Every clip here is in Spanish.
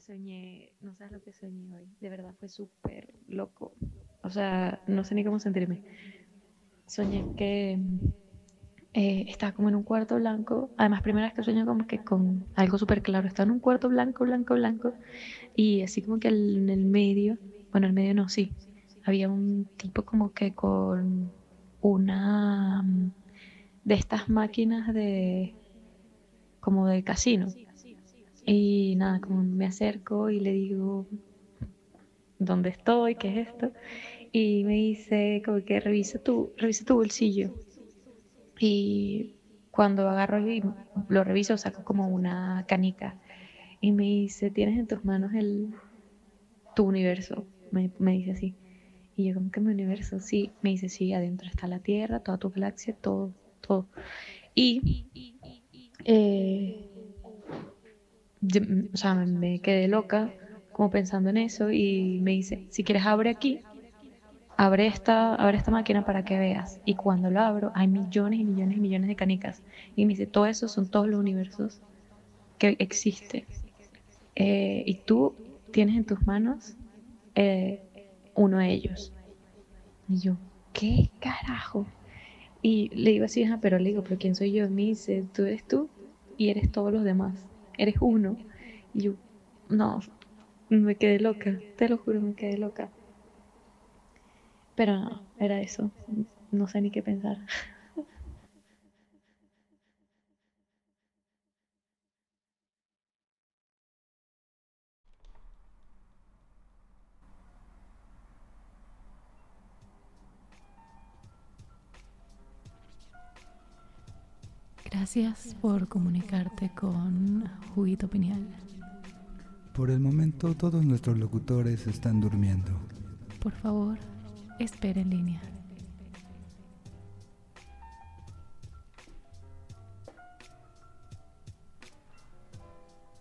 Soñé, no sabes lo que soñé hoy. De verdad fue súper loco. O sea, no sé ni cómo sentirme. Soñé que eh, estaba como en un cuarto blanco. Además, primera vez que sueño como que con algo súper claro. Estaba en un cuarto blanco, blanco, blanco. Y así como que en el medio, bueno, el medio no, sí. Había un tipo como que con una mm, de estas máquinas de como de casino. Y nada, como me acerco y le digo dónde estoy, qué es esto. Y me dice como que revisa tu, revisa tu bolsillo. Y cuando agarro y lo reviso, saco como una canica. Y me dice, tienes en tus manos el, tu universo. Me, dice así. Y yo como que mi universo, sí. Me dice, sí, adentro está la Tierra, toda tu galaxia, todo, todo. Y, eh, yo, o sea, me, quedé loca como pensando en eso y me dice, si quieres abre aquí, abre esta, abre esta máquina para que veas. Y cuando lo abro, hay millones y millones y millones de canicas. Y me dice, todo eso son todos los universos que existen. Eh, y tú tienes en tus manos eh, uno de ellos. Y yo, ¿qué carajo? Y le digo así, "Ajá, pero le digo, ¿pero quién soy yo? Me dice, tú eres tú y eres todos los demás. Eres uno. Y yo, no, me quedé loca, te lo juro, me quedé loca. Pero no, era eso. No sé ni qué pensar. Gracias por comunicarte con Juguito Pineal. Por el momento todos nuestros locutores están durmiendo. Por favor, espere en línea.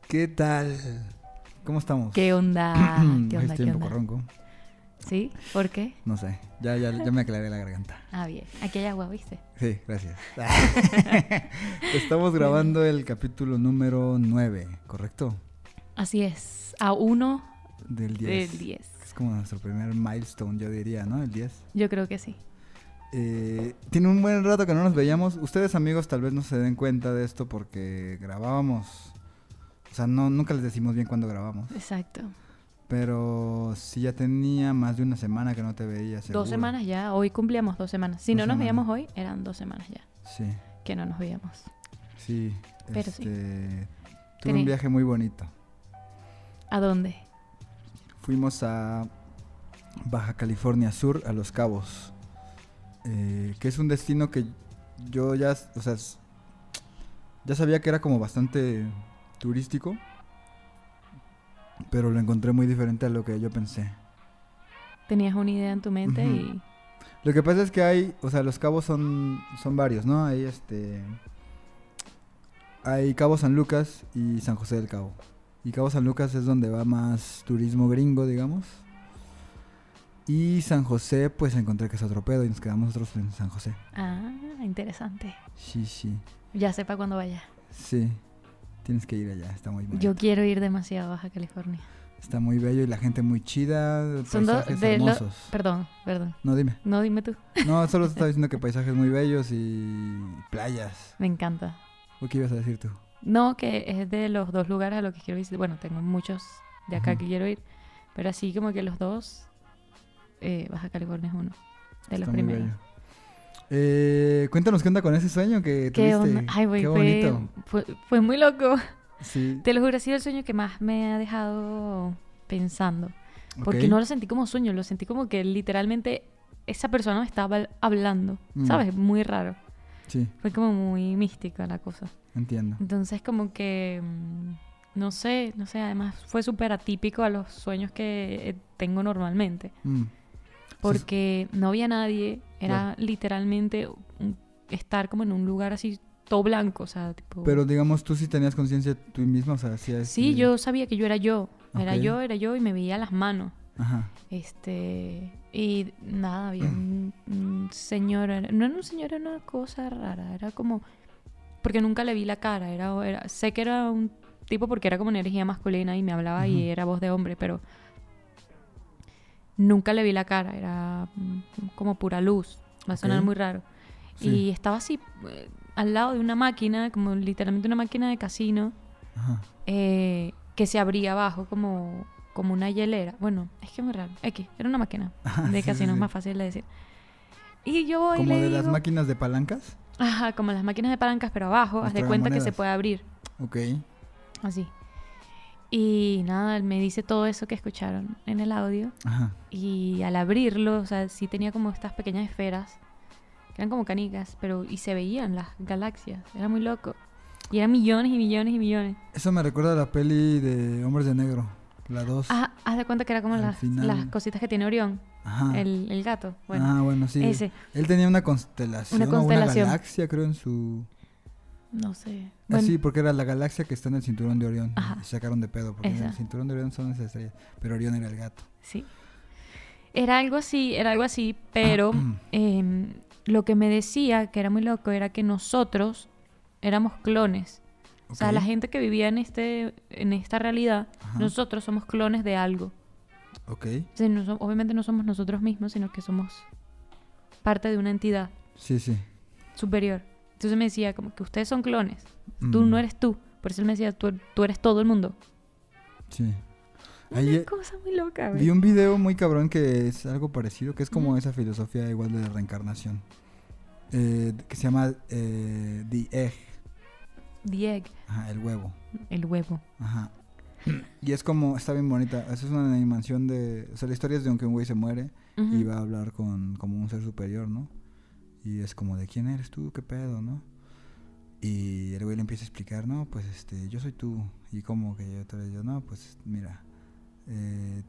¿Qué tal? ¿Cómo estamos? ¿Qué onda? ¿Qué onda? Estoy ¿Qué un poco onda? ronco. ¿Sí? ¿Por qué? No sé. Ya, ya, ya me aclaré la garganta. Ah, bien. Aquí hay agua, ¿viste? Sí, gracias. Estamos grabando el capítulo número 9, ¿correcto? Así es. A uno Del 10. del 10. Es como nuestro primer milestone, yo diría, ¿no? El 10. Yo creo que sí. Eh, tiene un buen rato que no nos veíamos. Ustedes, amigos, tal vez no se den cuenta de esto porque grabábamos. O sea, no, nunca les decimos bien cuándo grabamos. Exacto. Pero sí ya tenía más de una semana que no te veía. seguro. Dos semanas ya. Hoy cumplíamos dos semanas. Si Dos no nos veíamos hoy, eran dos semanas ya Sí, que no nos veíamos. sí. Pero sí. este, Tuve un viaje muy bonito. ¿A dónde? Fuimos a Baja California Sur, a Los Cabos. eh, que es un destino que yo ya, o sea, ya sabía que era como bastante turístico. Pero lo encontré muy diferente a lo que yo pensé. Tenías una idea en tu mente y... Lo que pasa es que hay, o sea, los cabos son, son varios, ¿no? Hay este. Hay Cabo San Lucas y San José del Cabo. Y Cabo San Lucas es donde va más turismo gringo, digamos. Y San José, pues encontré que es otro pedo y nos quedamos nosotros en San José. Ah, interesante. Sí, sí. Ya sepa cuándo vaya. Sí. Tienes que ir allá, está muy bello. Yo quiero ir demasiado a Baja California. Está muy bello y la gente muy chida, Son dos paisajes de lo- hermosos. Perdón, perdón. No, dime. No, dime tú. No, solo te estaba diciendo que paisajes muy bellos y playas. Me encanta. ¿O qué ibas a decir tú? No, que es de los dos lugares a los que quiero visitar. Bueno, tengo muchos de acá que quiero ir. Pero así como que los dos, eh, Baja California es uno de los Está muy primeros. bello. Eh, cuéntanos qué onda con ese sueño que ¿Qué tuviste. onda? Ay, güey, qué fue, bonito. fue, fue muy loco. Sí. Te lo juro, ha sido el sueño que más me ha dejado pensando. Porque ok. no lo sentí como sueño, lo sentí como que literalmente esa persona me estaba hablando. Mm. ¿Sabes? Muy raro. Sí, Fue como muy mística la cosa. entiendo. Entonces como que, mm, no sé, no sé, además fue súper atípico a los sueños que eh, tengo normalmente. Mm. Porque no había nadie, era literalmente estar como en un lugar así todo blanco, o sea, tipo... Pero digamos, tú sí tenías conciencia de tú misma, o sea, hacías... sí, eh, yo sabía que yo era yo, era Ok. yo, era yo y me veía las manos. Ajá. Este, y nada, había un, un señor, era- no era un señor, era una cosa rara, era como, porque nunca le vi la cara, era, era- sé que era un tipo porque era como energía masculina y me hablaba y era voz de hombre, pero nunca le vi la cara, era mm, como pura luz, va a sonar muy raro. Sí. Y estaba así eh, al lado de una máquina, como literalmente una máquina de casino, Ajá. eh, que se abría abajo como, como una hielera. Bueno, es que es muy raro. X, era una máquina Ajá, de sí, casino, es sí. más fácil de decir. Y yo voy y Como le de las máquinas de palancas. Ajá, como las máquinas de palancas, pero abajo, haz de cuenta que se puede abrir. Ok. Así. Y nada, él me dice todo eso que escucharon en el audio. Ajá. Y al abrirlo, o sea, sí tenía como estas pequeñas esferas, que eran como canicas, pero y se veían las galaxias. Era muy loco. Y eran millones y millones y millones. Eso me recuerda a la peli de Hombres de Negro, la 2. Ah, haz de cuenta que era como las, las cositas que tiene Orión, Ajá. el, el gato. Bueno, ah, bueno, sí. ese. Él tenía una constelación, Una constelación. una galaxia, creo, en su... No sé. Ah, Bueno, sí, porque era la galaxia que está en el cinturón de Orión. Ajá. Y se sacaron de pedo, porque en el cinturón de Orión son esas estrellas. Pero Orión era el gato. sí. Era algo así, era algo así, pero em, lo que me decía, que era muy loco, era que nosotros éramos clones. O sea, la gente que vivía en, este, en esta realidad, Ajá. nosotros somos clones de algo. Ok. O sea, no som- obviamente no somos nosotros mismos, sino que somos parte de una entidad Sí, sí. superior. Entonces me decía como que ustedes son clones. Tú Mm, no eres tú. Por eso él me decía, tú, tú eres todo el mundo. Sí. Una eh, cosa muy loca, güey. Vi un video muy cabrón que es algo parecido, que es como esa filosofía igual de la reencarnación. Eh, que se llama eh, The Egg, The egg, ajá, el huevo. el huevo. Ajá. Y es como, está bien bonita. Esa es una animación de. O sea, la historia es de un que un güey se muere y va a hablar con como un ser superior, ¿no? Y es como de quién eres tú, qué pedo, ¿no? Y el güey le empieza a explicar, no, pues este, yo soy tú. Y como que yo te le digo, no, pues mira, eh,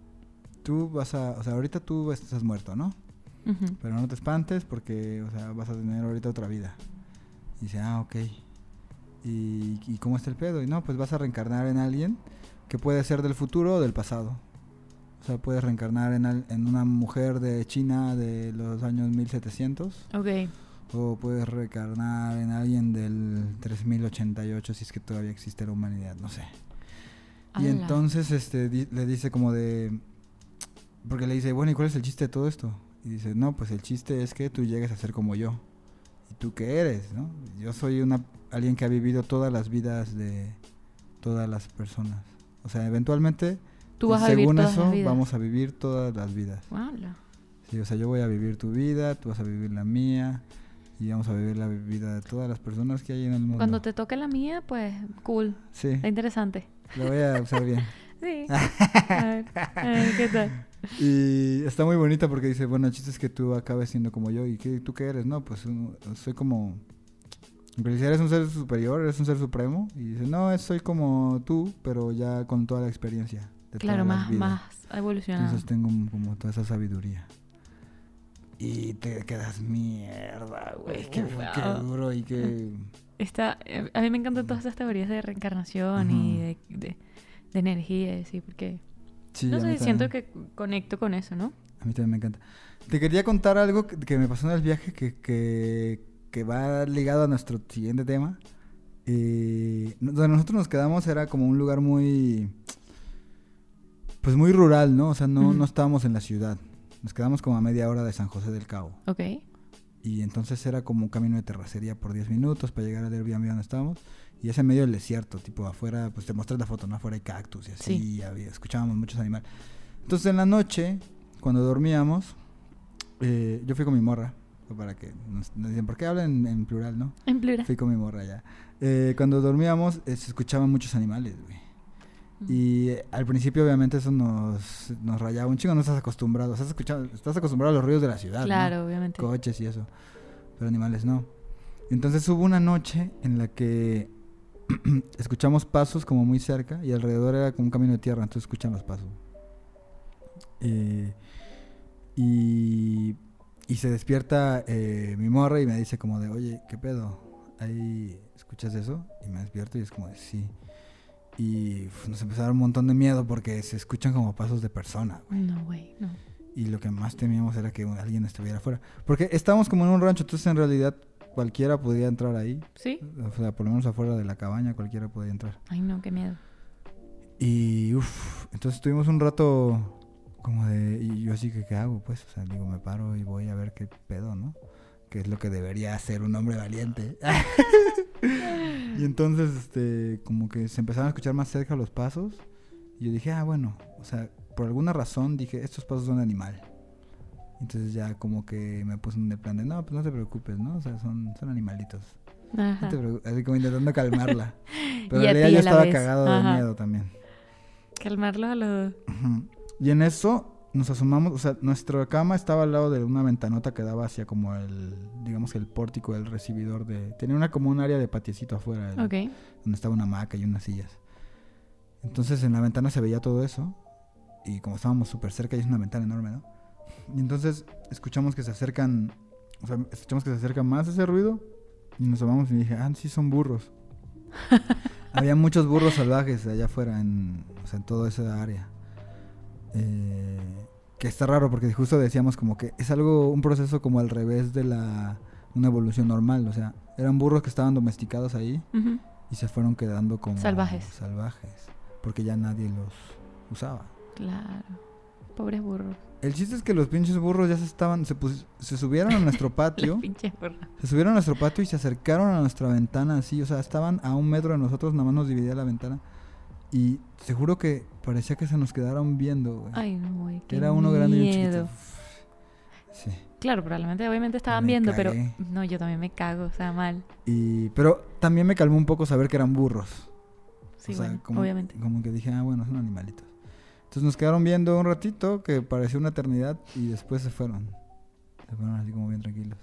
tú vas a, o sea, ahorita tú estás muerto, ¿no? Pero no te espantes porque, o sea, vas a tener ahorita otra vida. Y dice, ah, ok. ¿Y, ¿Y cómo está el pedo? Y no, pues vas a reencarnar en alguien que puede ser del futuro o del pasado. O sea, puedes reencarnar en, al- en una mujer de China de los años 1700 Ok. o puedes reencarnar en alguien del 3088 si es que todavía existe la humanidad, no sé. Y entonces este di- le dice como de porque le dice, "Bueno, ¿y cuál es el chiste de todo esto?" Y dice, "No, pues el chiste es que tú llegues a ser como yo." ¿Y tú qué eres, no? Yo soy una alguien que ha vivido todas las vidas de todas las personas. O sea, eventualmente Tú vas a vivir según todas eso las vidas. vamos a vivir todas las vidas. Sí, o sea, yo voy a vivir tu vida, tú vas a vivir la mía y vamos a vivir la vida de todas las personas que hay en el mundo. Cuando te toque la mía, pues cool. Sí, Está interesante. lo voy a usar bien. Sí. A ver, a ver, ¿qué tal? Y está muy bonita porque dice, bueno, el chiste es que tú acabes siendo como yo. ¿Y qué, tú qué eres? No, pues un- soy como... Dice, ¿eres un ser superior? ¿Eres un ser supremo? Y dice, no, soy como tú, pero ya con toda la experiencia. De Claro, todas las más, vidas". más evolucionado. Entonces tengo como toda esa sabiduría. Y te quedas mierda, güey. Qué, duro y qué... Está, eh, a mí me encantan todas esas teorías de reencarnación y de, de, de energía, sí, porque Sí, no sé, siento que conecto con eso, ¿no? A mí también me encanta. Te quería contar algo que, que me pasó en el viaje que, que, que va ligado a nuestro siguiente tema. Eh, donde nosotros nos quedamos era como un lugar muy... Pues muy rural, ¿no? O sea, no, Ujú. no estábamos en la ciudad. Nos quedamos como a media hora de San José del Cabo. Ok. Y entonces era como un camino de terracería por 10 minutos para llegar al Airbnb donde estábamos. Y es en medio del desierto, tipo afuera, pues te mostré la foto, ¿no? Afuera hay cactus y así, Sí. y había, escuchábamos muchos animales. Entonces en la noche, cuando dormíamos, eh, yo fui con mi morra, para que nos, nos dicen, ¿por qué hablan en, en plural, no? En plural. Fui con mi morra ya. Eh, cuando dormíamos, eh, se escuchaban muchos animales, güey. Y al principio, obviamente, eso nos, nos rayaba un chingo, no estás acostumbrado. Estás, escuchando, estás acostumbrado a los ruidos de la ciudad, ¿no? Claro, obviamente. coches y eso. Pero animales no. Entonces hubo una noche en la que escuchamos pasos como muy cerca y alrededor era como un camino de tierra, entonces escuchan los pasos. Eh, y, y se despierta eh, mi morra y me dice como de, oye, ¿qué pedo? ¿Ahí escuchas eso? Y me despierto y es como de, sí. Y nos empezó a dar un montón de miedo porque se escuchan como pasos de persona. güey. No, güey, no. Y lo que más temíamos era que alguien estuviera afuera. Porque estábamos como en un rancho, entonces en realidad cualquiera podía entrar ahí. ¿Sí? O sea, por lo menos afuera de la cabaña cualquiera podía entrar. Ay, no, qué miedo. Y uff, entonces estuvimos un rato como de... Y yo así que, ¿qué hago? Pues, o sea, digo, me paro y voy a ver qué pedo, ¿no? Que es lo que debería hacer un hombre valiente. y entonces, este, como que se empezaron a escuchar más cerca los pasos. Y yo dije, ah, bueno, o sea, por alguna razón dije, estos pasos son de animal. Entonces ya como que me puse en el plan de, no, pues no te preocupes, ¿no? O sea, son, son animalitos. No Ajá. te preocupes", así como intentando calmarla. Pero en realidad yo estaba vez. cagado de miedo también. Calmarlos a. Ujú. Y en eso nos asomamos, o sea, nuestra cama estaba al lado de una ventanota que daba hacia como el, digamos que el pórtico del recibidor de... Tenía una como un área de patiecito afuera, el- Ok. donde estaba una hamaca y unas sillas. Entonces en la ventana se veía todo eso. Y como estábamos súper cerca y es una ventana enorme, ¿no? Y entonces escuchamos que se acercan, o sea, escuchamos que se acerca más ese ruido. Y nos asomamos y dije, ah, sí, son burros. Había muchos burros salvajes allá afuera, en, o sea, en toda esa área. Eh, que está raro porque justo decíamos como que es algo, un proceso como al revés de la, una evolución normal. O sea, eran burros que estaban domesticados ahí y se fueron quedando como Salvajes. salvajes porque ya nadie los usaba. Claro. Pobres burros. El chiste es que los pinches burros ya se estaban, se, pus- se subieron a nuestro patio, se subieron a nuestro patio y se acercaron a nuestra ventana así, o sea, estaban a un metro de nosotros, nada más nos dividía la ventana y te juro que parecía que se nos quedaron viendo, güey. Ay, no, güey. qué Era uno grande y un chiquito. Sí. Claro, probablemente, obviamente estaban Me viendo, pero no, yo también me cago, o sea, mal. Y, pero también me calmó un poco saber que eran burros. Sí, O sea, bueno, como, obviamente. Como que dije, ah, bueno, son animalitos. Entonces nos quedaron viendo un ratito, que pareció una eternidad, y después se fueron. Se fueron así como bien tranquilos.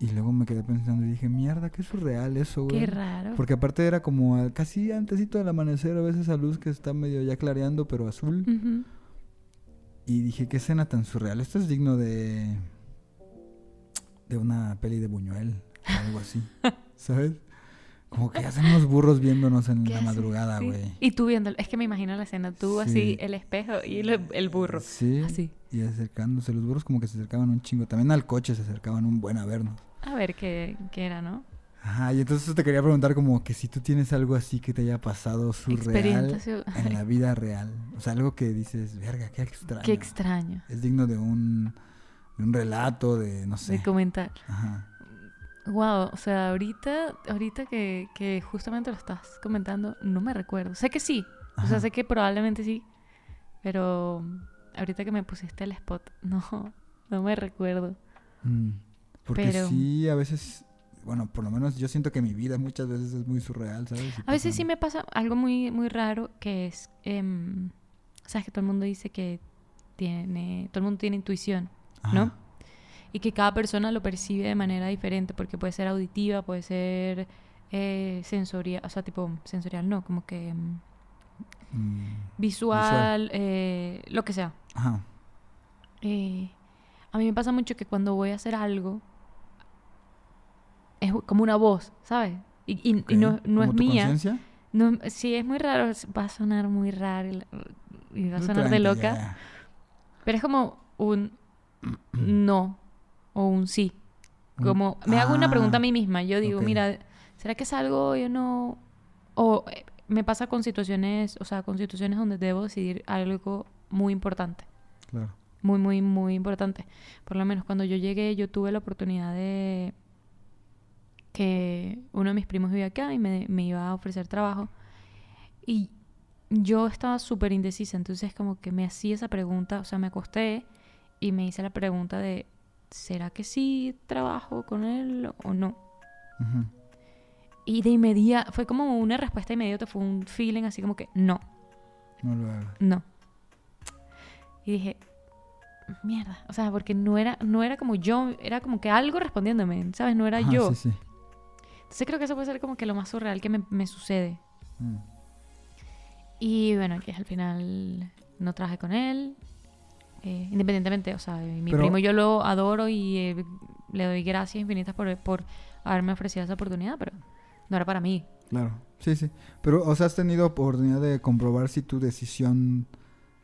Y luego me quedé pensando y dije, mierda, qué surreal eso, güey. Qué raro. Porque aparte era como a- casi antesito del amanecer, a veces esa luz que está medio ya clareando, pero azul. Y dije, qué escena tan surreal. Esto es digno de. de una peli de Buñuel, o algo así. ¿Sabes? Como que hacen unos burros viéndonos en ¿Qué la madrugada, Sí. güey. Y tú viendo, es que me imagino la escena, tú Sí. así, el espejo y el, el burro. Sí. Así. Y acercándose, los burros como que se acercaban un chingo. También al coche se acercaban un buen a vernos. A ver qué, qué era, ¿no? Ajá, y entonces te quería preguntar como que si tú tienes algo así que te haya pasado surreal en la vida real. O sea, algo que dices, verga, qué extraño. Qué extraño Es digno de un, de un relato, de no sé. de comentar. Ajá. Wow, o sea, ahorita, ahorita que, que justamente lo estás comentando, no me recuerdo. Sé que sí, o sea, sé que probablemente sí, pero ahorita que me pusiste el spot, no, no me recuerdo. Mm, Porque Pero- sí, a veces, bueno, por lo menos yo siento que mi vida muchas veces es muy surreal, ¿sabes? Y A veces pasan- sí me pasa algo muy, muy raro que es, em, sabes que todo el mundo dice que tiene, todo el mundo tiene intuición, ¿no? Y que cada persona lo percibe de manera diferente, porque puede ser auditiva, puede ser eh, sensorial, o sea, tipo sensorial, no, como que em, Mm, visual, eh, lo que sea. Ajá. Eh, a mí me pasa mucho que cuando voy a hacer algo, es como una voz, ¿sabes? Y, y- y ok. no, no es ¿Como tu mía. No, sí, es muy raro, va a sonar muy raro y va a sonar de loca, pero es como un no o un sí. Como me hago una pregunta a Ah, mí misma, yo digo, mira, ¿será que salgo hoy o no? O eh, me pasa con situaciones, o sea, con situaciones donde debo decidir algo muy importante, Claro. muy, muy, muy importante. Por lo menos cuando yo llegué, yo tuve la oportunidad de que uno de mis primos vivía acá y me, me iba a ofrecer trabajo. Y yo estaba súper indecisa, entonces como que me hacía esa pregunta, o sea, me acosté y me hice la pregunta de, ¿será que sí trabajo con él o no? Ujú. Y de inmediato, fue como una respuesta inmediata, fue un feeling así como que, no, No lo hagas. no. Y dije, mierda, o sea, porque no era, no era como yo, era como que algo respondiéndome, ¿sabes? No era Ajá, yo. sí, sí. Entonces creo que eso puede ser como que lo más surreal que me, me sucede. Mm. Y bueno, que al final no trabajé con él. eh, independientemente, o sea, mi Pero- primo yo lo adoro y eh, le doy gracias infinitas por, por haberme ofrecido esa oportunidad, pero no era para mí. Claro, sí, sí. Pero, o sea, ¿has tenido oportunidad de comprobar si tu decisión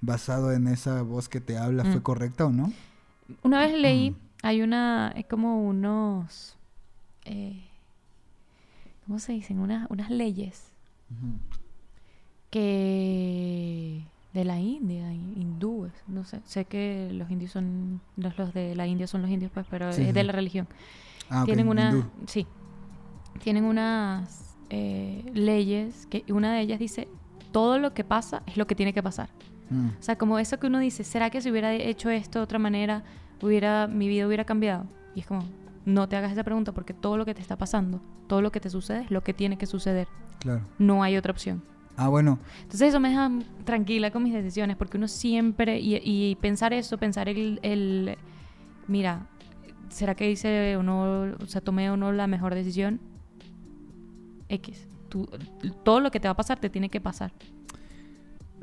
basado en esa voz que te habla fue Mm. correcta o no? Una vez leí, Mm. hay una, es como unos, eh, ¿cómo se dicen? Unas, unas leyes que de la India, hin- hindúes, no sé, sé que los indios son, los, los de la India son los indios, pues, pero Sí, es sí, de la religión. Ah, tienen una, hindú. sí, tienen unas eh, leyes que una de ellas dice, todo lo que pasa es lo que tiene que pasar. Mm, O sea, como eso que uno dice, ¿será que si hubiera hecho esto de otra manera, hubiera, mi vida hubiera cambiado? Y es como, no te hagas esa pregunta porque todo lo que te está pasando, todo lo que te sucede es lo que tiene que suceder. claro. No hay otra opción. Ah, bueno, Entonces eso me deja tranquila con mis decisiones porque uno siempre, y, y pensar eso, pensar el, el, mira, ¿será que hice o no, o sea, tomé o no la mejor decisión? X. Tú, todo lo que te va a pasar te tiene que pasar.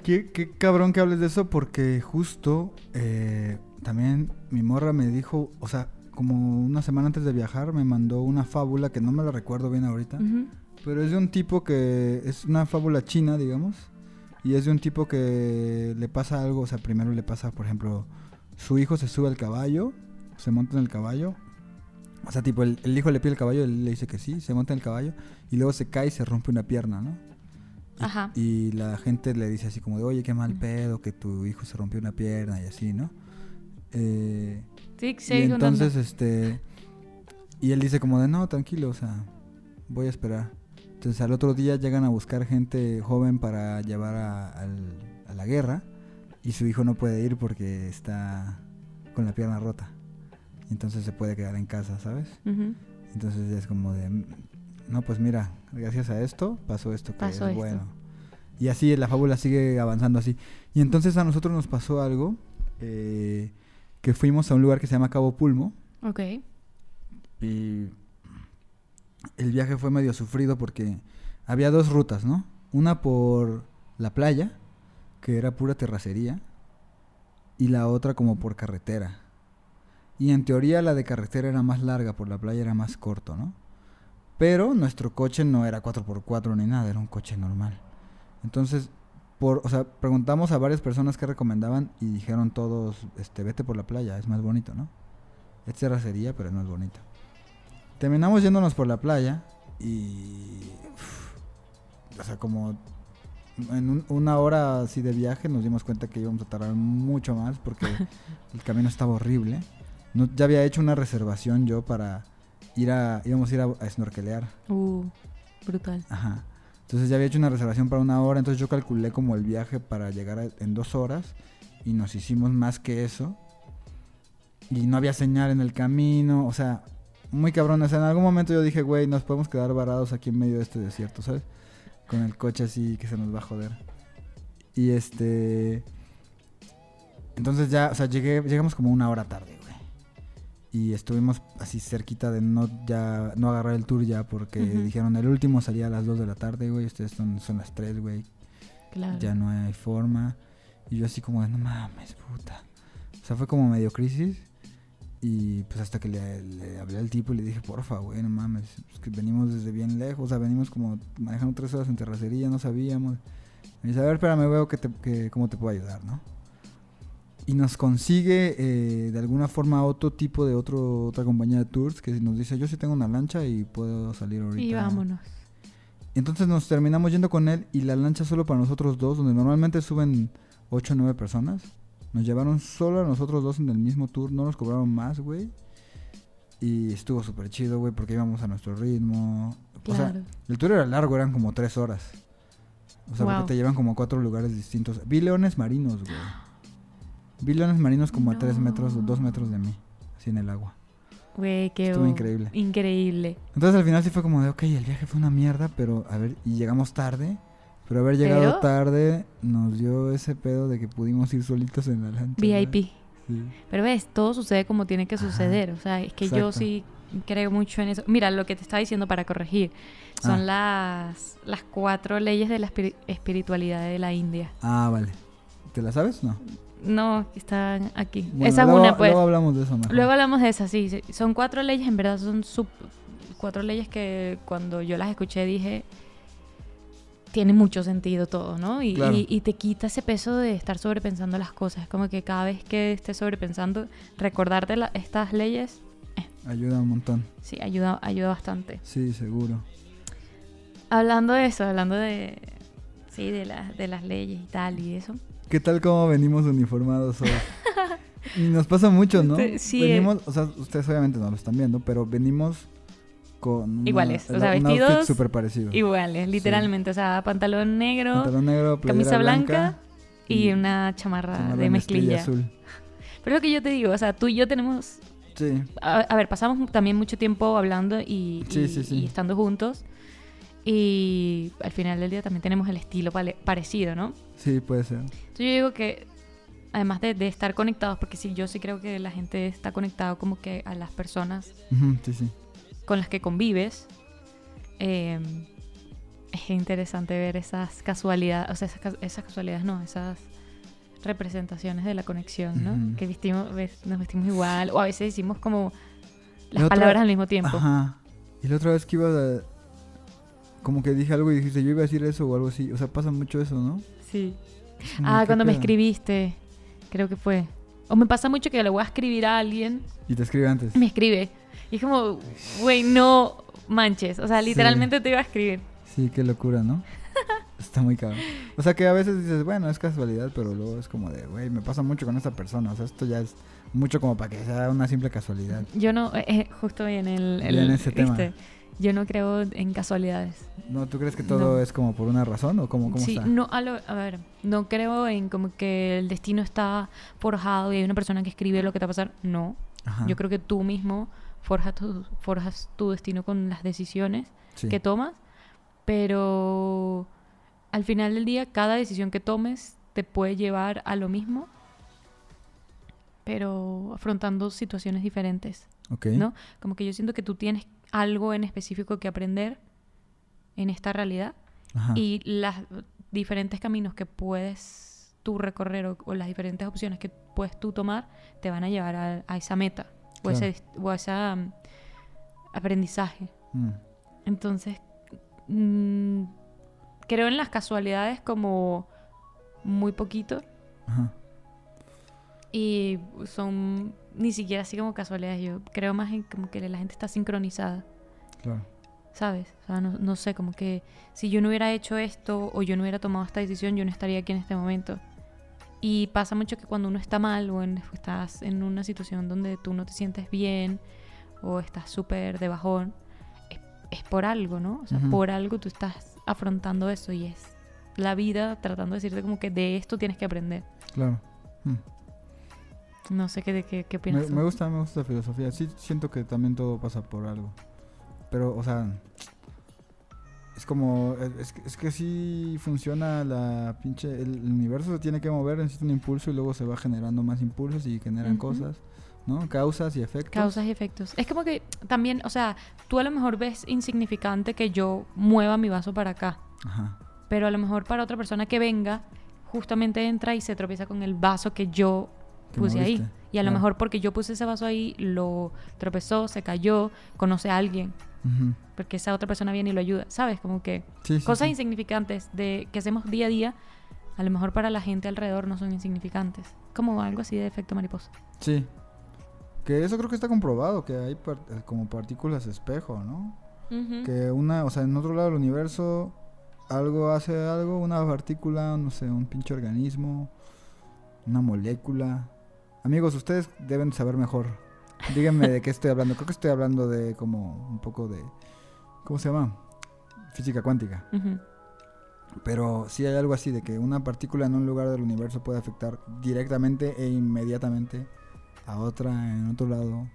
qué, qué cabrón que hables de eso porque justo eh, también mi morra me dijo, o sea, como una semana antes de viajar me mandó una fábula que no me la recuerdo bien ahorita. Ujú. Pero es de un tipo que es una fábula china, digamos. Y es de un tipo que le pasa algo, o sea, primero le pasa, por ejemplo, su hijo se sube al caballo, se monta en el caballo. O sea, tipo, el, el hijo le pide el caballo, él le dice que sí, se monta en el caballo. Y luego se cae y se rompe una pierna, ¿no? Y- Ajá. Y la gente le dice así como de, oye, qué mal pedo que tu hijo se rompió una pierna y así, ¿no? Eh, Sí, y sigue contando. entonces, este. Y él dice como de no, tranquilo, o sea, voy a esperar. Entonces al otro día llegan a buscar gente joven para llevar a, al- a la guerra. Y su hijo no puede ir porque está con la pierna rota. Y entonces se puede quedar en casa, ¿sabes? Ujú. Entonces es como de, "Mm, no, pues mira, gracias a esto pasó esto que Pasó es esto. bueno. Y así la fábula sigue avanzando así. Y entonces a nosotros nos pasó algo, eh, que fuimos a un lugar que se llama Cabo Pulmo. Ok. Y el viaje fue medio sufrido porque había dos rutas, ¿no? Una por la playa, que era pura terracería, y la otra como por carretera. Y en teoría la de carretera era más larga, por la playa era más corto, ¿no? Pero nuestro coche no era 4x4 ni nada, era un coche normal. Entonces, por, o sea, preguntamos a varias personas que recomendaban y dijeron todos, este, vete por la playa, es más bonito, ¿no? Es terracería, pero no es bonito. Terminamos yéndonos por la playa y... uf, o sea, como en un- una hora así de viaje nos dimos cuenta que íbamos a tardar mucho más porque el camino estaba horrible. No, ya había hecho una reservación yo para ir a... íbamos a ir a, a snorkelear. Uh, brutal. Ajá. Entonces ya había hecho una reservación para una hora, entonces yo calculé como el viaje para llegar a- en dos horas y nos hicimos más que eso. Y no había señal en el camino, o sea, muy cabrón. O sea, en algún momento yo dije, güey, nos podemos quedar varados aquí en medio de este desierto, ¿sabes? Con el coche así que se nos va a joder. Y este... Entonces ya, o sea, llegué, llegamos como una hora tarde, güey. Y estuvimos así cerquita de no ya no agarrar el tour ya porque dijeron el último salía a las 2 de la tarde, güey. Ustedes son, son las 3, güey. Claro. Ya no hay forma. Y yo así como de, no mames, puta. O sea, fue como medio crisis. Y pues hasta que le, le hablé al tipo y le dije, porfa, güey, no mames. Es que venimos desde bien lejos. O sea, venimos como manejando tres horas en terracería, no sabíamos. Me dice, a ver, espérame, veo que te, que, cómo te puedo ayudar, ¿no? Y nos consigue eh, de alguna forma otro tipo de otro, otra compañía de tours que nos dice, yo sí tengo una lancha y puedo salir ahorita. Y vámonos. Entonces nos terminamos yendo con él y la lancha solo para nosotros dos, donde normalmente suben 8 o 9 personas. Nos llevaron solo a nosotros dos en el mismo tour, no nos cobraron más, güey. Y estuvo súper chido, güey, porque íbamos a nuestro ritmo. O sea, el tour era largo, eran como 3 horas. O sea, Wow. porque te llevan como a cuatro lugares distintos. Vi leones marinos, güey. Vi leones marinos como a 3 metros o 2 metros de mí, así en el agua. Güey, qué Estuvo increíble. Increíble. Entonces al final sí fue como de, ok, el viaje fue una mierda, pero a ver, y llegamos tarde. Pero haber llegado Pero- tarde nos dio ese pedo de que pudimos ir solitos en la lancha. VIP. Sí. Pero ves, todo sucede como tiene que Ajá. suceder. O sea, es que yo sí creo mucho en eso. Mira, lo que te estaba diciendo para corregir son las, las cuatro leyes de la espiri- espiritualidad de la India. Ah, vale. ¿Te la sabes? No. No, que están aquí. Bueno, Esa es una, pues. Luego hablamos de eso mejor. Luego hablamos de esas, sí. Son cuatro leyes, en verdad son sup- cuatro leyes que cuando yo las escuché dije, tiene mucho sentido todo, ¿no? Y, Claro. y- y te quita ese peso de estar sobrepensando las cosas. Es como que cada vez que estés sobrepensando, recordarte la- estas leyes, Ayuda un montón. sí, ayuda, ayuda bastante. Sí, seguro. Hablando de eso, hablando de, sí, de, las de las leyes y tal y eso. ¿Qué tal cómo venimos uniformados hoy? y nos pasa mucho, ¿no? Sí, eh. venimos, o sea, ustedes obviamente no lo están viendo, pero venimos con una- Iguales, o sea, vestidos súper parecido. Iguales, literalmente. O sea, pantalón negro, Pantalón negro, playera camisa blanca, blanca y una chamarra, chamarra de mezclilla. azul. Pero es lo que yo te digo, o sea, tú y yo tenemos... Sí, A, a ver, pasamos también mucho tiempo hablando y, Sí, y- sí, sí. y estando juntos. Y al final del día también tenemos el estilo parecido, ¿no? sí, puede ser. Entonces yo digo que, además de, de estar conectados, porque sí, yo sí creo que la gente está conectado como que a las personas Ujú, sí, sí. con las que convives, eh, es interesante ver esas casualidades, o sea, esas, esas casualidades, no, esas representaciones de la conexión, ¿no? Que vestimos, ves- nos vestimos igual, o a veces decimos como las La otra- palabras al mismo tiempo. Ajá. Y la otra vez que iba a... Como que dije algo y dijiste, yo iba a decir eso o algo así. O sea, pasa mucho eso, ¿no? Sí. Como, Ah, ¿qué cuando me escribiste, creo que fue. O me pasa mucho que le voy a escribir a alguien Y te escribe antes. y me escribe. Y es como, güey, no manches. O sea, Sí. literalmente te iba a escribir. Sí, qué locura, ¿no? Está muy cabrón. O sea, que a veces dices, bueno, es casualidad, pero luego es como de, güey, me pasa mucho con esta persona. O sea, esto ya es mucho como para que sea una simple casualidad. Yo no, eh, eh, justo en el, el- en ese tema. Yo no creo en casualidades. ¿No? ¿Tú crees que todo No. es como por una razón o cómo, cómo sí, está? no, a, lo- a ver, no creo en como que el destino está forjado y hay una persona que escribe lo que te va a pasar. No. Ajá, Yo creo que tú mismo forjas tu, forjas tu destino con las decisiones sí. que tomas, pero al final del día cada decisión que tomes te puede llevar a lo mismo, pero afrontando situaciones diferentes, Ok. ¿no? Como que yo siento que tú tienes algo en específico que aprender en esta realidad Ajá. y los diferentes caminos que puedes tú recorrer o, o las diferentes opciones que puedes tú tomar te van a llevar a, a esa meta o, Claro. ese, o a ese um, aprendizaje. Mm, Entonces, mm, creo en las casualidades como muy poquito Ajá. Y son ni siquiera así como casualidades. Yo creo más en como que la gente está sincronizada, Claro. ¿sabes? O sea, no, no sé, como que si yo no hubiera hecho esto o yo no hubiera tomado esta decisión, yo no estaría aquí en este momento. Y pasa mucho que cuando uno está mal o en- estás en una situación donde tú no te sientes bien o estás súper de bajón, es, es por algo, ¿no? O sea, por algo tú estás afrontando eso y es la vida tratando de decirte como que de esto tienes que aprender. Claro. Mm. No sé qué, qué, qué opinas me gusta, me gusta la filosofía. Sí, siento que también todo pasa por algo. Pero, o sea, es como, es, que- es que sí funciona la pinche, el, el universo se tiene que mover, necesita un impulso y luego se va generando más impulsos y generan cosas, ¿no? Causas y efectos. Causas y efectos. Es como que también, o sea, tú a lo mejor ves insignificante que yo mueva mi vaso para acá, Ajá. pero a lo mejor para otra persona que venga, justamente entra y se tropieza con el vaso que yo puse ahí. Y a lo mejor porque yo puse ese vaso ahí, lo tropezó, se cayó, conoce a alguien, porque esa otra persona viene y lo ayuda. ¿Sabes? Como que Sí, sí, cosas sí. insignificantes de que hacemos día a día, a lo mejor para la gente alrededor no son insignificantes. Como algo así de efecto mariposa. Sí. Que eso creo que está comprobado, que hay par- eh, como partículas espejo, ¿no? Que una, o sea, en otro lado del universo, algo hace algo, una partícula, no sé, un pinche organismo, una molécula. Amigos, ustedes deben saber mejor. Díganme de qué estoy hablando. Creo que estoy hablando de como un poco de... ¿Cómo se llama? Física cuántica. Pero sí hay algo así de que una partícula en un lugar del universo puede afectar directamente e inmediatamente a otra en otro lado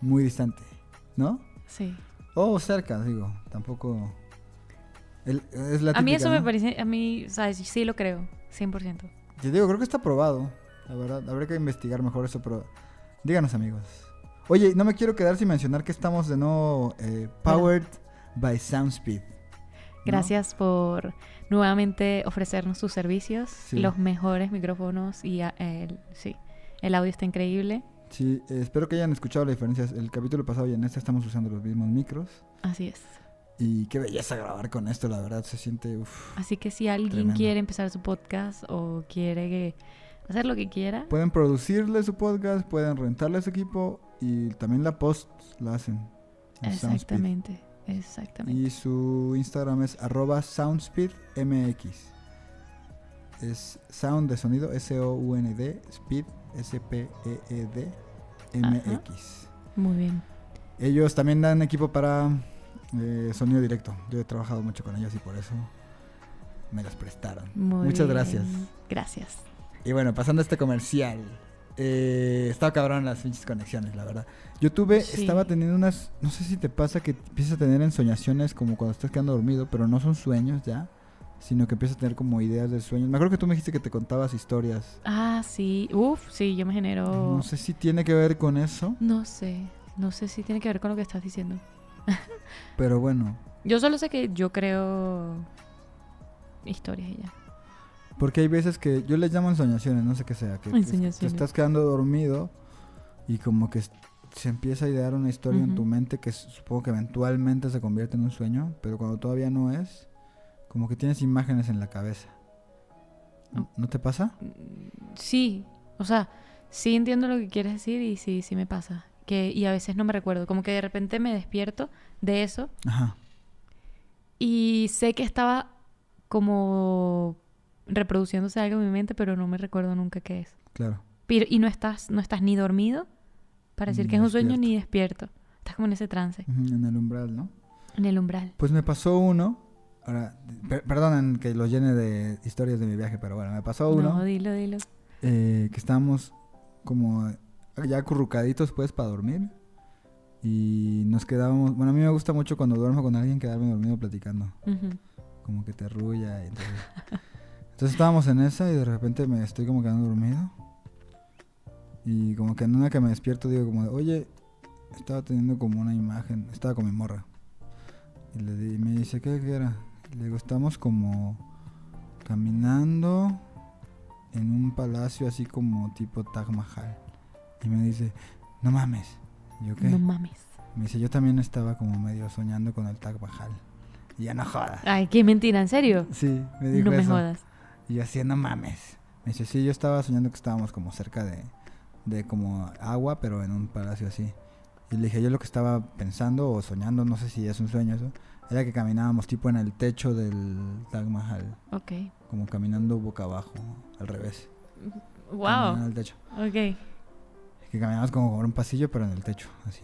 muy distante, ¿no? Sí. O cerca, digo, tampoco... el- es la a mí eso me parece, a mí. Sí lo creo, 100%. Yo digo, creo que está probado, la verdad. Habría que investigar mejor eso, pero díganos amigos. Oye, no me quiero quedar sin mencionar que estamos de nuevo eh, powered by Soundspeed. ¿no? Gracias por nuevamente ofrecernos sus servicios, Sí. los mejores micrófonos y a- el, sí, el audio está increíble. Sí, eh, espero que hayan escuchado la diferencia. El capítulo pasado y en este estamos usando los mismos micros. Así es. Y qué belleza grabar con esto, la verdad. Se siente. uf. Así que si alguien Tremendo. quiere empezar su podcast o quiere que- hacer lo que quiera, Pueden producirle su podcast, pueden rentarle su equipo y también la post la hacen. exactamente, exactamente. Y su Instagram es arroba soundspeedmx. Es sound de sonido, S-O-U-N-D, speed, S-P-E-E-D, M-X. Muy bien. Ellos también dan equipo para eh, sonido directo. Yo he trabajado mucho con ellos y por eso me los prestaron. Muy Muchas bien. gracias. Gracias. Y bueno, pasando a este comercial. Eh, estaba cabrón las pinches conexiones, la verdad. Yo tuve, Sí. estaba teniendo unas, no sé si te pasa que empiezas a tener ensoñaciones como cuando estás quedando dormido, pero no son sueños ya, sino que empiezas a tener como ideas de sueños. Me acuerdo que tú me dijiste que te contabas historias. Ah, sí. Uf, sí, yo me genero... No sé si tiene que ver con eso, No sé. No sé si tiene que ver con lo que estás diciendo. pero bueno, Yo solo sé que yo creo historias y ya. Porque hay veces que yo les llamo ensoñaciones, no sé qué sea, que, Ensoñaciones. estás quedando dormido y como que se empieza a idear una historia en Ujú. tu mente que supongo que eventualmente se convierte en un sueño, pero cuando todavía no es, como que tienes imágenes en la cabeza. ¿No-. ¿No te pasa? Sí, o sea, sí entiendo lo que quieres decir y sí, sí me pasa. Que, y a veces no me recuerdo, como que de repente me despierto de eso Ajá. y sé que estaba como reproduciéndose algo en mi mente, pero no me recuerdo nunca qué es. Claro. Pero- y no estás, no estás ni dormido para decir que es un sueño ni despierto. Estás como en ese trance, En el umbral, ¿no? en el umbral. Pues me pasó uno. Ahora, per- perdonen que los llene de historias de mi viaje, pero bueno, me pasó uno. No, dilo, dilo. eh, que estábamos como ya acurrucaditos pues para dormir y nos quedábamos, bueno a mí me gusta mucho cuando duermo con alguien quedarme dormido platicando, como que te arrulla y entonces, entonces estábamos en esa y de repente me estoy como quedando dormido y como que en una que me despierto digo como de, oye, estaba teniendo como una imagen, estaba con mi morra y le di- me dice, ¿qué, qué era? Y le digo, estamos como caminando en un palacio así como tipo Taj Mahal. Y me dice, no mames. Y yo qué? No mames. Me dice, yo también estaba como medio soñando con el Taj Mahal. Y ya no jodas. Ay, qué mentira, ¿en serio? Sí, me dijo No me jodas. Y yo así, no mames. Me dice, sí, yo estaba soñando que estábamos como cerca de, de como agua, pero en un palacio así. Y le dije, yo lo que estaba pensando o soñando, no sé si es un sueño eso, era que caminábamos tipo en el techo del Taj Mahal, Ok. como caminando boca abajo, al revés. caminando En Wow. el techo. Ok. Que caminamos como por un pasillo, pero en el techo, así.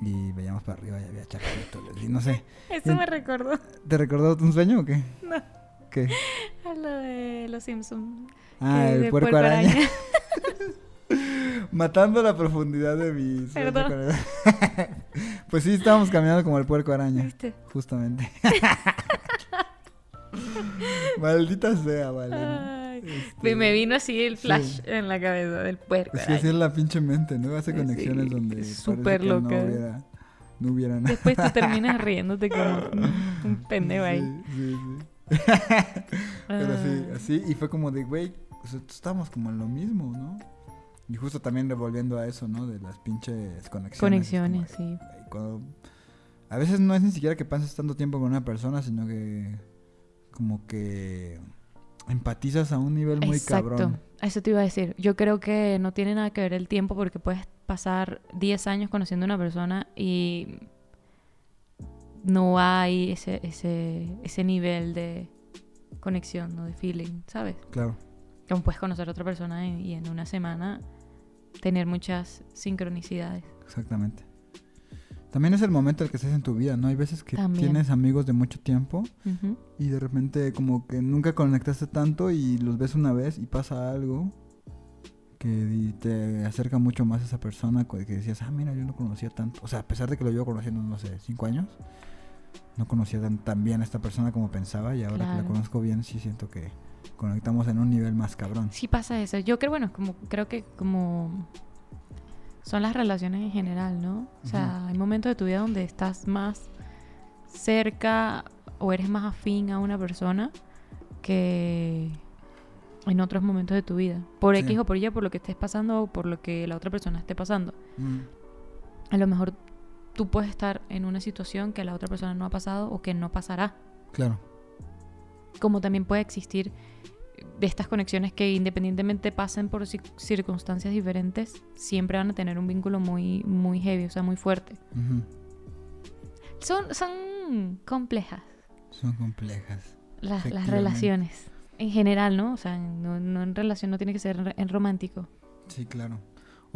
Y veíamos para arriba y había chacalitos. Y no sé. Eso me recordó ¿Te recordó un sueño o qué? No. ¿Qué? De los Simpsons. Ah, el puerco araña. Matando la profundidad de mi sueño Perdón. pues sí, estábamos caminando como el puerco araña, ¿Viste? justamente. Maldita sea, vale. Este, Me vino así el sí. flash en la cabeza del puerco. Es que así es la pinche mente, ¿no? Hace Sí, conexiones donde es parece súper loca. no hubiera, no hubiera nada. Después tú terminas riéndote como un, un pendejo ahí. Sí, sí, sí. Pero sí, Ah. así, y fue como de, güey, o sea, estamos como en lo mismo, ¿no? Y justo también revolviendo a eso, ¿no? De las pinches conexiones. Conexiones, como sí. cuando- A veces no es ni siquiera que pases tanto tiempo con una persona, sino que como que empatizas a un nivel muy Exacto. cabrón. Eso te iba a decir. Yo creo que no tiene nada que ver el tiempo porque puedes pasar 10 años conociendo a una persona y no hay ese, ese, ese nivel de conexión, ¿no? De feeling, ¿sabes? Claro. Como puedes conocer a otra persona y, y en una semana tener muchas sincronicidades. Exactamente. También es el momento en el que estás en tu vida, ¿no? Hay veces que También. tienes amigos de mucho tiempo y de repente como que nunca conectaste tanto y los ves una vez y pasa algo que te acerca mucho más a esa persona que decías, ah, mira, yo no conocía tanto. O sea, a pesar de que lo llevo conociendo, no sé, cinco años, no conocía tan, tan bien a esta persona como pensaba y ahora que la Claro. conozco bien sí siento que conectamos en un nivel más cabrón. Sí pasa eso. Yo creo, bueno, como creo que como son las relaciones en general, ¿no? O sea, hay momentos de tu vida donde estás más cerca o eres más afín a una persona que en otros momentos de tu vida. Por Sí. X o por Y, por lo que estés pasando o por lo que la otra persona esté pasando. Mm, A lo mejor tú puedes estar en una situación que la otra persona no ha pasado o que no pasará. claro. Como también puede existir de estas conexiones que independientemente pasen por ci- circunstancias diferentes, siempre van a tener un vínculo muy, muy heavy, o sea, muy fuerte. Son, son complejas Son complejas. las, las relaciones. En general, ¿no? O sea, no, no en relación, no tiene que ser en romántico. Sí, claro.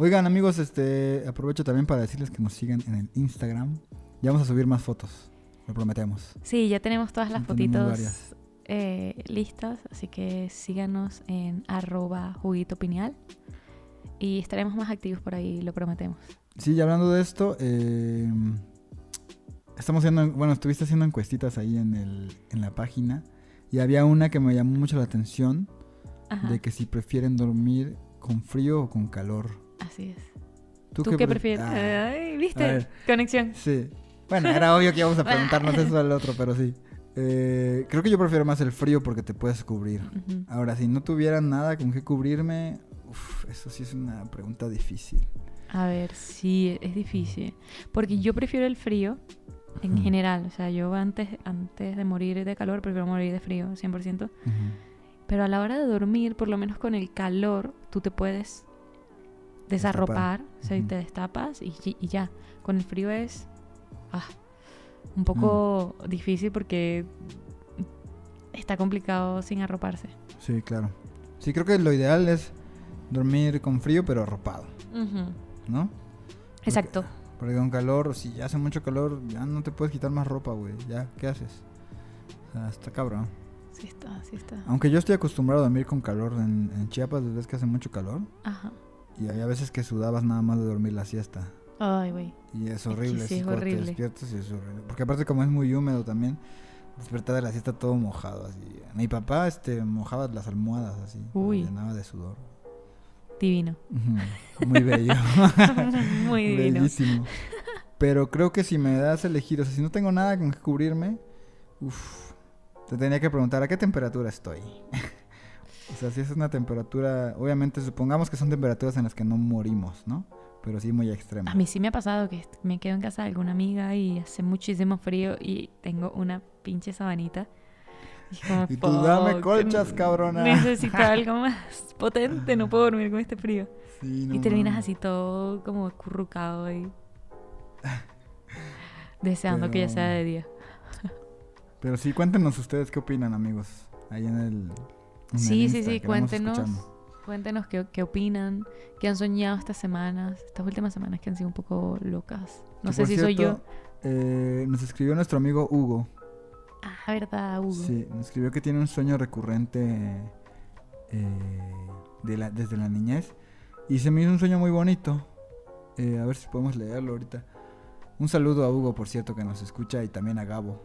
Oigan, amigos, este aprovecho también para decirles que nos sigan en el Instagram. Ya vamos a subir más fotos, lo prometemos. Sí, ya tenemos todas las tenemos fotitos eh, listas, así que síganos en arroba juguito pineal y estaremos más activos por ahí, lo prometemos. Sí, y hablando de esto, eh, estamos haciendo, bueno, estuviste haciendo encuestitas ahí en, el, en la página y había una que me llamó mucho la atención Ajá, de que si prefieren dormir con frío o con calor. Así es. ¿Tú, ¿Tú, qué pre- prefieres? Ah, Ay, ¿viste? Conexión. sí. Bueno, era obvio que íbamos a preguntarnos eso al otro, pero sí. Eh, creo que yo prefiero más el frío porque te puedes cubrir. Ahora, si no tuviera nada con qué cubrirme, uf, eso sí es una pregunta difícil. A ver, sí, es difícil. Porque yo prefiero el frío en general. O sea, yo antes, antes de morir de calor, prefiero morir de frío, 100%. Ujú. Pero a la hora de dormir, por lo menos con el calor, tú te puedes desarropar, o sea, Ujú. te destapas y, y ya. Con el frío es ah, un poco Mm. difícil porque está complicado sin arroparse. Sí, claro. Sí, creo que lo ideal es dormir con frío pero arropado, ¿no? Exacto. Porque con calor, si ya hace mucho calor, ya no te puedes quitar más ropa, güey. Ya, ¿qué haces? O sea, está cabrón. Sí está, sí está. Aunque yo estoy acostumbrado a dormir con calor en, en Chiapas, desde que hace mucho calor. Ajá. Y había veces que sudabas nada más de dormir la siesta. Ay, güey. Y es horrible, sí es cuando te horrible. despiertas y es horrible. Porque aparte como es muy húmedo también, despertar de la siesta todo mojado así. Mi papá este mojaba las almohadas así, Uy. llenaba de sudor. Divino. Muy bello. Muy divino. Bellísimo. Pero creo que si me das a elegir, o sea, si no tengo nada con que cubrirme, uff, te tenía que preguntar a qué temperatura estoy. O sea, si es una temperatura, obviamente supongamos que son temperaturas en las que no morimos, ¿no? Pero sí muy extremas. A mí sí me ha pasado que me quedo en casa de alguna amiga y hace muchísimo frío y tengo una pinche sabanita. Y, como, Y tú, "Dame "Fuck, colchas, cabrona". Necesito algo más potente, no puedo dormir con este frío. Sí, no y terminas así todo como acurrucado ahí. Deseando que ya sea de día. Pero sí, cuéntenos ustedes qué opinan, amigos. Ahí en el. Sí, sí, sí, cuéntenos. Cuéntenos qué, qué opinan, qué han soñado estas semanas, estas últimas semanas que han sido un poco locas. No Que, sé si soy yo. eh, nos escribió nuestro amigo Hugo. Ah, verdad, Hugo. Sí, nos escribió que tiene un sueño recurrente eh, de la- desde la niñez. Y se me hizo un sueño muy bonito. Eh, a ver si podemos leerlo ahorita. Un saludo a Hugo, por cierto, que nos escucha, y también a Gabo.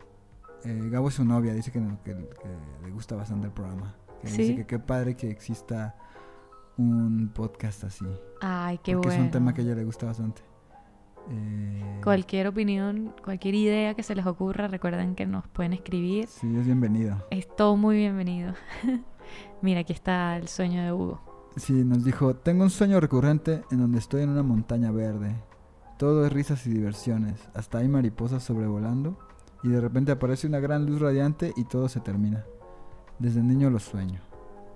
Eh, Gabo es su novia, dice que, que- que le gusta bastante el programa. Que ¿Sí? Dice que qué padre que exista un podcast así. Ay, qué porque bueno. es un tema que a ella le gusta bastante. Eh, Cualquier opinión, cualquier idea que se les ocurra, recuerden que nos pueden escribir. Sí, es bienvenido. Es todo muy bienvenido. Mira, aquí está el sueño de Hugo. Sí, nos dijo, tengo un sueño recurrente en donde estoy en una montaña verde. Todo es risas y diversiones. Hasta hay mariposas sobrevolando y de repente aparece una gran luz radiante y todo se termina. Desde niño lo sueño.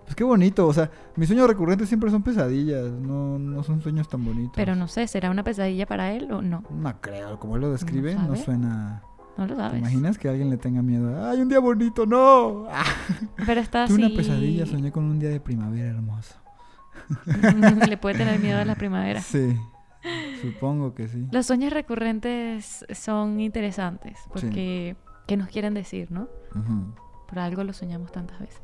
Pues qué bonito, o sea, mis sueños recurrentes siempre son pesadillas, no, no son sueños tan bonitos. Pero no sé, ¿será una pesadilla para él o no? No creo, como él lo describe, no, suena... No lo ¿Te sabes. imaginas que alguien le tenga miedo? ¡Ay, un día bonito! ¡No! Pero está tuve así. una pesadilla, soñé con un día de primavera hermoso. Le puede tener miedo a la primavera. Sí, supongo que sí. Los sueños recurrentes son interesantes porque ¿qué nos quieren decir, no? Ujú. Por algo lo soñamos tantas veces.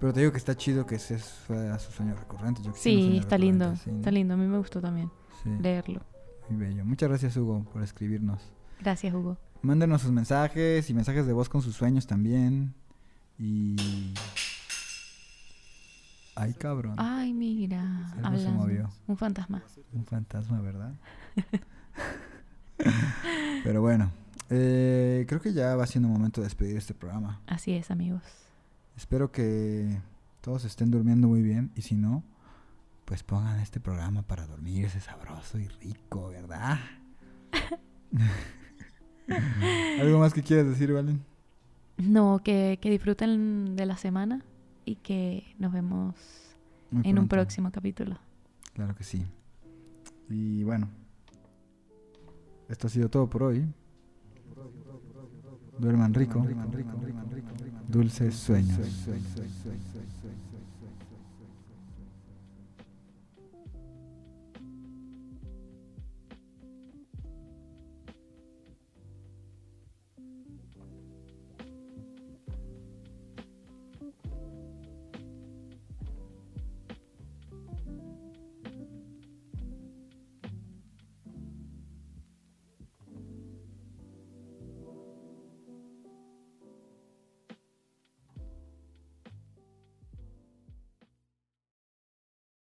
Pero te digo que está chido que ese fuera su sueño recurrente. Yo Sí, está lindo. sí, ¿no? Está lindo. A mí me gustó también Sí, leerlo. muy bello. Muchas gracias, Hugo, por escribirnos. Gracias, Hugo. Mándenos sus mensajes y mensajes de voz con sus sueños también. Y. Ay, cabrón. Ay, mira. Algo se movió. Un fantasma. Un fantasma, ¿verdad? Pero bueno, eh, creo que ya va siendo momento de despedir este programa. Así es, amigos. Espero que todos estén durmiendo muy bien y si no, pues pongan este programa para dormirse sabroso y rico, ¿verdad? ¿Algo más que quieras decir, Valen? No, que, que disfruten de la semana y que nos vemos Muy en un próximo capítulo. Claro que sí. Y bueno, esto ha sido todo por hoy. Duerman rico. Dulces sueños.